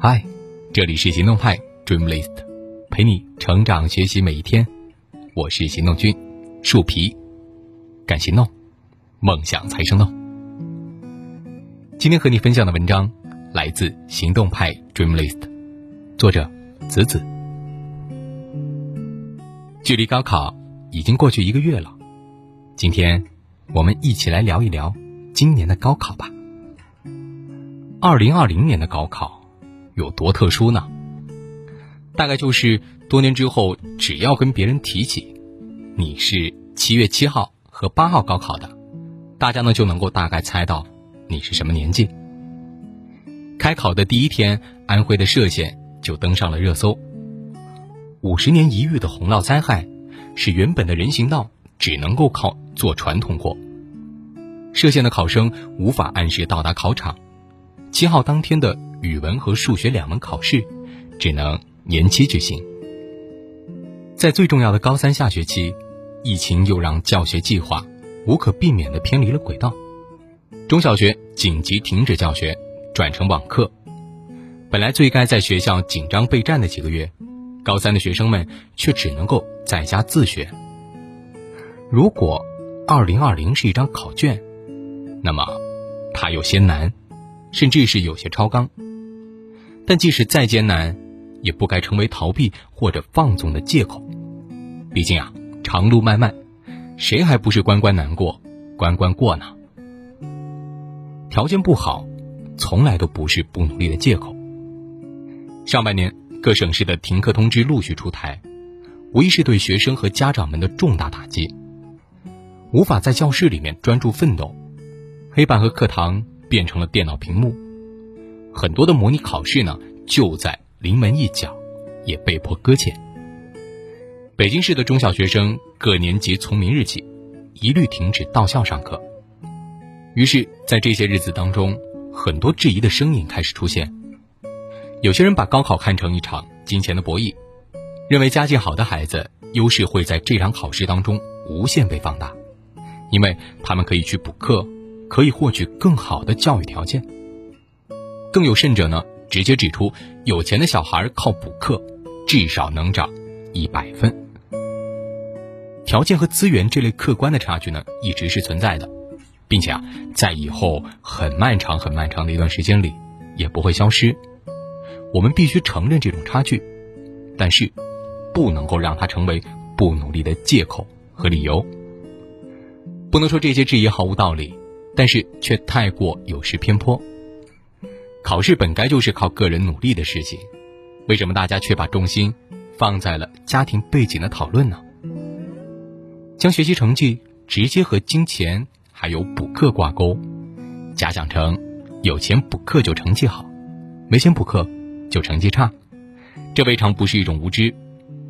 嗨，这里是行动派 Dreamlist，陪你成长学习每一天。我是行动君树皮，敢行动，梦想才生动。今天和你分享的文章来自行动派 Dreamlist，作者子子。距离高考已经过去一个月了，今天我们一起来聊一聊今年的高考吧。二零二零年的高考有多特殊呢？大概就是多年之后，只要跟别人提起你是七月七号和八号高考的，大家呢就能够大概猜到你是什么年纪。开考的第一天，安徽的歙县就登上了热搜。五十年一遇的洪涝灾害，使原本的人行道只能够靠坐船通过。歙县的考生无法按时到达考场。七号当天的语文和数学两门考试，只能延期举行。在最重要的高三下学期，疫情又让教学计划无可避免地偏离了轨道。中小学紧急停止教学，转成网课。本来最该在学校紧张备战的几个月，高三的学生们却只能够在家自学。如果二零二零是一张考卷，那么它有些难。甚至是有些超纲，但即使再艰难，也不该成为逃避或者放纵的借口。毕竟啊，长路漫漫，谁还不是关关难过关关过呢？条件不好，从来都不是不努力的借口。上半年各省市的停课通知陆续出台，无疑是对学生和家长们的重大打击。无法在教室里面专注奋斗，黑板和课堂。变成了电脑屏幕，很多的模拟考试呢就在临门一脚，也被迫搁浅。北京市的中小学生各年级从明日起，一律停止到校上课。于是，在这些日子当中，很多质疑的声音开始出现。有些人把高考看成一场金钱的博弈，认为家境好的孩子优势会在这场考试当中无限被放大，因为他们可以去补课。可以获取更好的教育条件。更有甚者呢，直接指出有钱的小孩靠补课，至少能涨一百分。条件和资源这类客观的差距呢，一直是存在的，并且啊，在以后很漫长、很漫长的一段时间里，也不会消失。我们必须承认这种差距，但是不能够让它成为不努力的借口和理由。不能说这些质疑毫无道理。但是却太过有失偏颇。考试本该就是靠个人努力的事情，为什么大家却把重心放在了家庭背景的讨论呢？将学习成绩直接和金钱还有补课挂钩，假想成有钱补课就成绩好，没钱补课就成绩差，这未尝不是一种无知，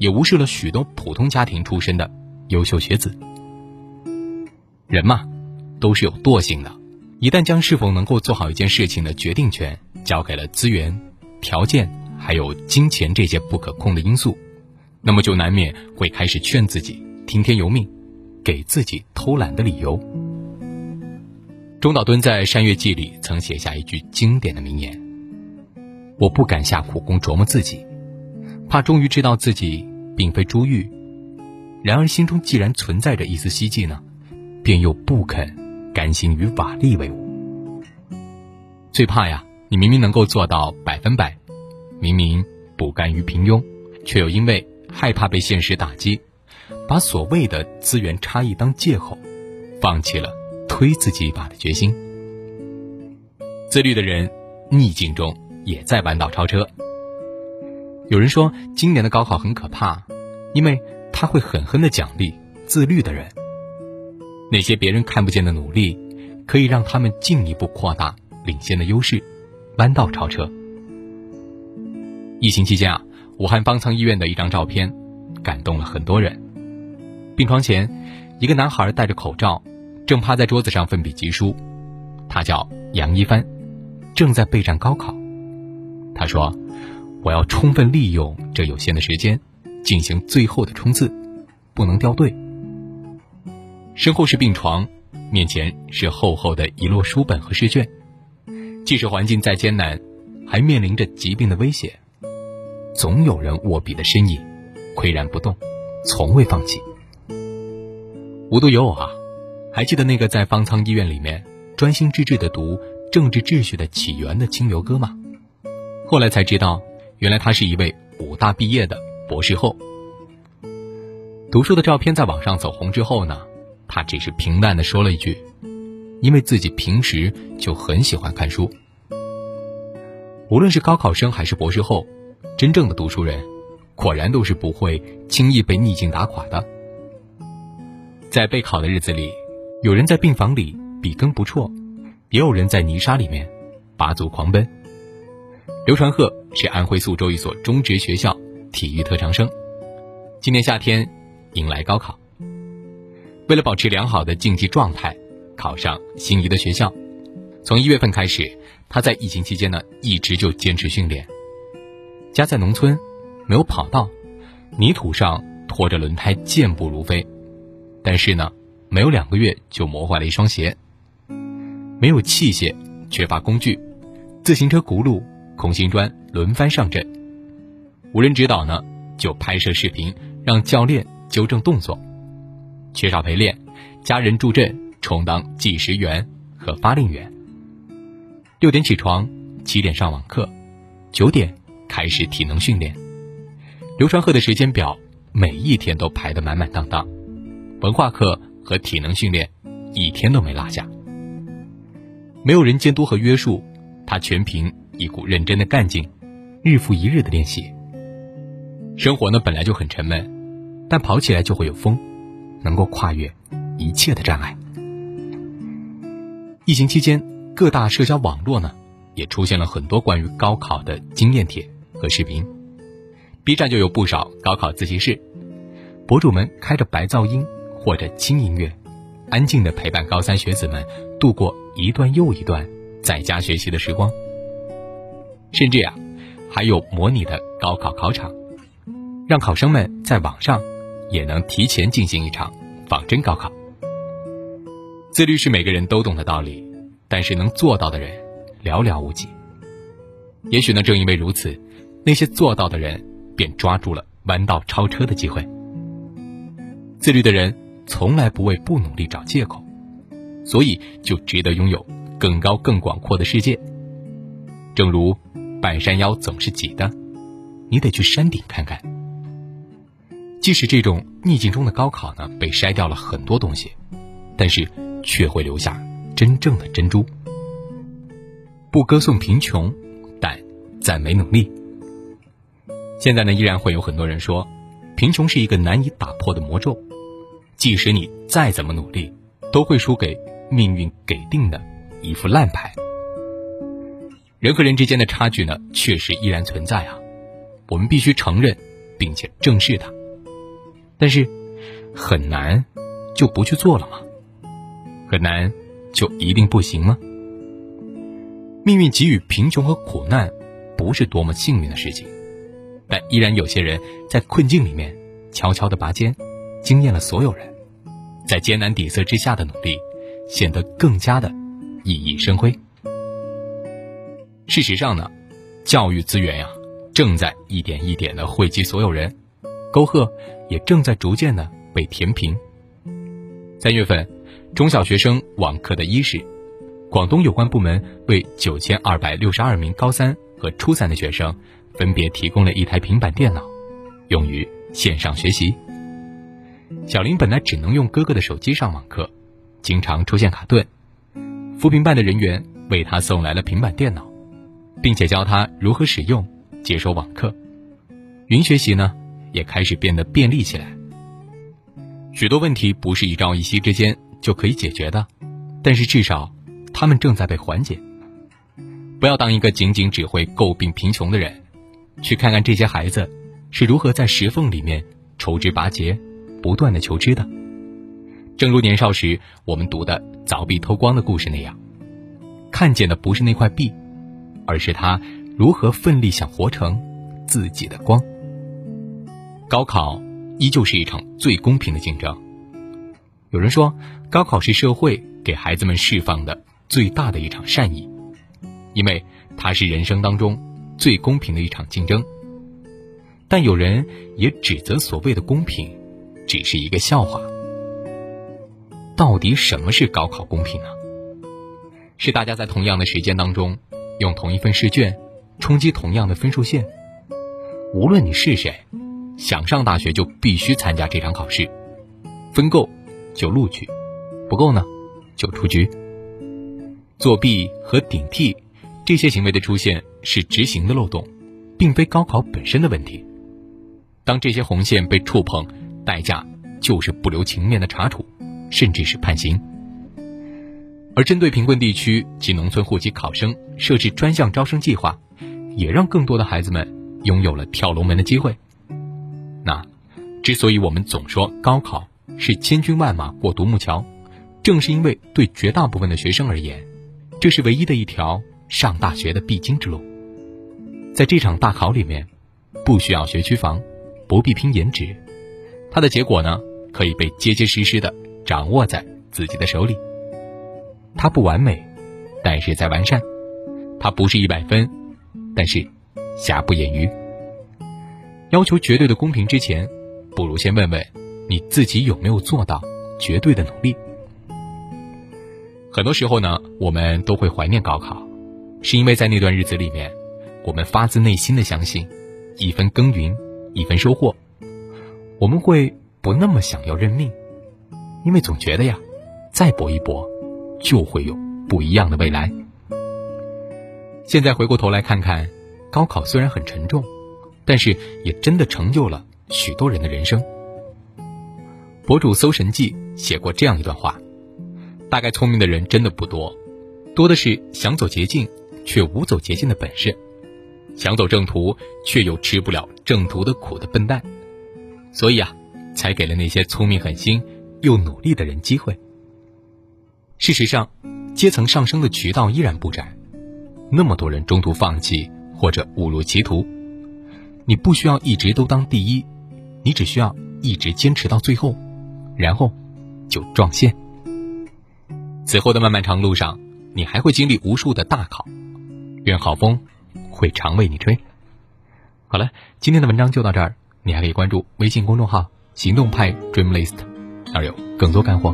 也无视了许多普通家庭出身的优秀学子。人嘛。都是有惰性的，一旦将是否能够做好一件事情的决定权交给了资源、条件还有金钱这些不可控的因素，那么就难免会开始劝自己听天由命，给自己偷懒的理由。中岛敦在《山月记》里曾写下一句经典的名言：“我不敢下苦功琢磨自己，怕终于知道自己并非珠玉，然而心中既然存在着一丝希冀呢，便又不肯。”甘心与瓦砾为伍，最怕呀！你明明能够做到百分百，明明不甘于平庸，却又因为害怕被现实打击，把所谓的资源差异当借口，放弃了推自己一把的决心。自律的人，逆境中也在弯道超车。有人说，今年的高考很可怕，因为他会狠狠的奖励自律的人。那些别人看不见的努力，可以让他们进一步扩大领先的优势，弯道超车。疫情期间啊，武汉方舱医院的一张照片，感动了很多人。病床前，一个男孩戴着口罩，正趴在桌子上奋笔疾书。他叫杨一帆，正在备战高考。他说：“我要充分利用这有限的时间，进行最后的冲刺，不能掉队。”身后是病床，面前是厚厚的一摞书本和试卷。即使环境再艰难，还面临着疾病的威胁，总有人握笔的身影，岿然不动，从未放弃。无独有偶啊，还记得那个在方舱医院里面专心致志的读《政治秩序的起源》的清流哥吗？后来才知道，原来他是一位武大毕业的博士后。读书的照片在网上走红之后呢，他只是平淡的说了一句：“因为自己平时就很喜欢看书。”无论是高考生还是博士后，真正的读书人，果然都是不会轻易被逆境打垮的。在备考的日子里，有人在病房里笔耕不辍，也有人在泥沙里面拔足狂奔。刘传鹤是安徽宿州一所中职学校体育特长生，今年夏天迎来高考。为了保持良好的竞技状态，考上心仪的学校，从一月份开始。他在疫情期间呢，一直就坚持训练。家在农村，没有跑道，泥土上拖着轮胎健步如飞。但是呢，没有两个月就磨坏了一双鞋。没有器械，缺乏工具，自行车轱辘、空心砖轮番上阵。无人指导呢，就拍摄视频让教练纠正动作。缺少陪练，家人助阵充当计时员和发令员。六点起床，七点上网课，九点开始体能训练。刘传鹤的时间表每一天都排得满满当当，文化课和体能训练一天都没落下。没有人监督和约束，他全凭一股认真的干劲，日复一日的练习。生活呢本来就很沉闷，但跑起来就会有风，能够跨越一切的障碍。疫情期间。各大社交网络呢，也出现了很多关于高考的经验帖和视频。B 站就有不少高考自习室，博主们开着白噪音或者轻音乐，安静的陪伴高三学子们度过一段又一段在家学习的时光。甚至呀，还有模拟的高考考场，让考生们在网上也能提前进行一场仿真高考。自律是每个人都懂的道理。但是能做到的人寥寥无几。也许呢，正因为如此，那些做到的人便抓住了弯道超车的机会。自律的人从来不为不努力找借口，所以就值得拥有更高更广阔的世界。正如半山腰总是挤的，你得去山顶看看。即使这种逆境中的高考呢，被筛掉了很多东西，但是却会留下。真正的珍珠，不歌颂贫穷，但赞美努力。现在呢，依然会有很多人说，贫穷是一个难以打破的魔咒，即使你再怎么努力，都会输给命运给定的一副烂牌。人和人之间的差距呢，确实依然存在啊，我们必须承认，并且正视它。但是，很难就不去做了吗？很难。就一定不行吗？命运给予贫穷和苦难，不是多么幸运的事情，但依然有些人在困境里面悄悄的拔尖，惊艳了所有人，在艰难底色之下的努力，显得更加的熠熠生辉。事实上呢，教育资源呀，正在一点一点的惠及所有人，沟壑也正在逐渐的被填平。三月份。中小学生网课的伊始，广东有关部门为九千二百六十二名高三和初三的学生，分别提供了一台平板电脑，用于线上学习。小林本来只能用哥哥的手机上网课，经常出现卡顿，扶贫办的人员为他送来了平板电脑，并且教他如何使用，接收网课，云学习呢也开始变得便利起来。许多问题不是一朝一夕之间。就可以解决的，但是至少，他们正在被缓解。不要当一个仅仅只会诟病贫穷的人，去看看这些孩子是如何在石缝里面抽枝拔节，不断的求知的。正如年少时我们读的《凿壁偷光》的故事那样，看见的不是那块壁，而是他如何奋力想活成自己的光。高考依旧是一场最公平的竞争。有人说，高考是社会给孩子们释放的最大的一场善意，因为它是人生当中最公平的一场竞争。但有人也指责所谓的公平，只是一个笑话。到底什么是高考公平呢？是大家在同样的时间当中，用同一份试卷，冲击同样的分数线。无论你是谁，想上大学就必须参加这场考试，分够就录取，不够呢就出局。作弊和顶替这些行为的出现是执行的漏洞，并非高考本身的问题。当这些红线被触碰，代价就是不留情面的查处，甚至是判刑。而针对贫困地区及农村户籍考生设置专项招生计划，也让更多的孩子们拥有了跳龙门的机会。那，之所以我们总说高考是千军万马过独木桥，正是因为对绝大部分的学生而言，这是唯一的一条上大学的必经之路。在这场大考里面，不需要学区房，不必拼颜值，它的结果呢，可以被结结实实的掌握在自己的手里。它不完美，但是在完善；它不是一百分，但是瑕不掩瑜。要求绝对的公平之前，不如先问问你自己有没有做到绝对的努力。很多时候呢，我们都会怀念高考，是因为在那段日子里面，我们发自内心的相信，一分耕耘一分收获。我们会不那么想要认命，因为总觉得呀，再搏一搏。就会有不一样的未来。现在回过头来看看，高考虽然很沉重，但是也真的成就了许多人的人生。博主搜神记写过这样一段话：大概聪明的人真的不多，多的是想走捷径却无走捷径的本事，想走正途却又吃不了正途的苦的笨蛋。所以啊，才给了那些聪明狠心又努力的人机会。事实上，阶层上升的渠道依然不窄。那么多人中途放弃或者误入歧途，你不需要一直都当第一，你只需要一直坚持到最后，然后就撞线。此后的漫漫长路上，你还会经历无数的大考，愿好风会常为你吹。好了，今天的文章就到这儿，你还可以关注微信公众号“行动派 Dream List”，那儿有更多干货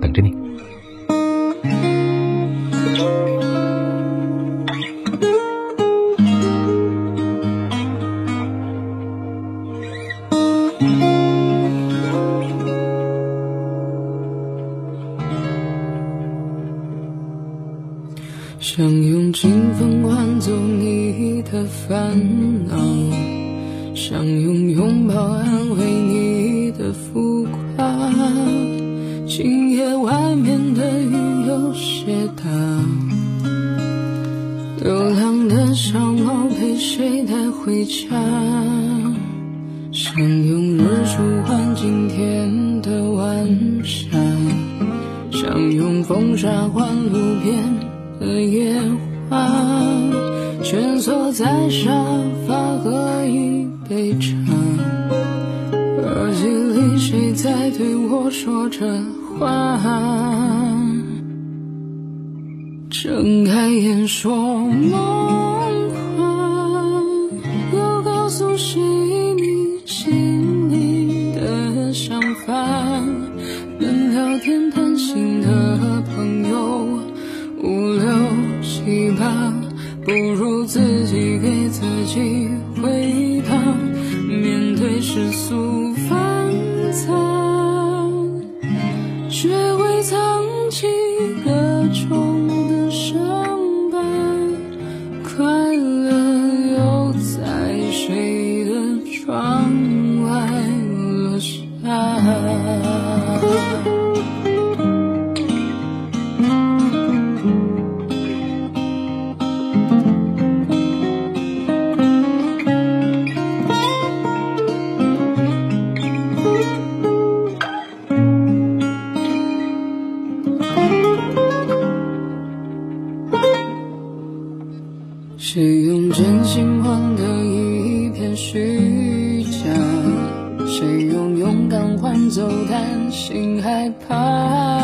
等着你。夜外面的雨有些大，流浪的小猫被谁带回家？想用日出换今天的晚霞，想用风沙换路边。的野花，蜷缩在沙发喝一杯茶，耳机里谁在对我说着话？睁开眼说梦话，又告诉谁你心里的想法？能聊天谈心的朋友。五六七八，不如自己给自己回答。面对世俗谁用真心换得一片虚假？谁用勇敢换走担心害怕？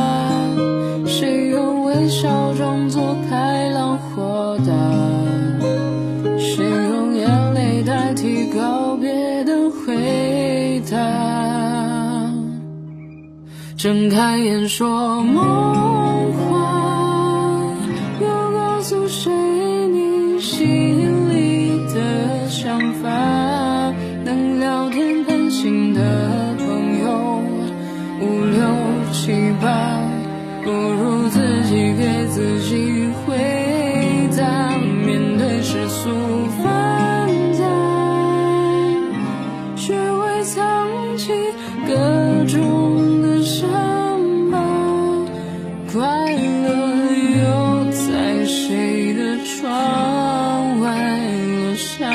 谁用微笑装作开朗豁达？谁用眼泪代替告别的回答？睁开眼说梦自己回答，面对世俗纷杂，学会藏起各中的伤疤。快乐又在谁的窗外落下？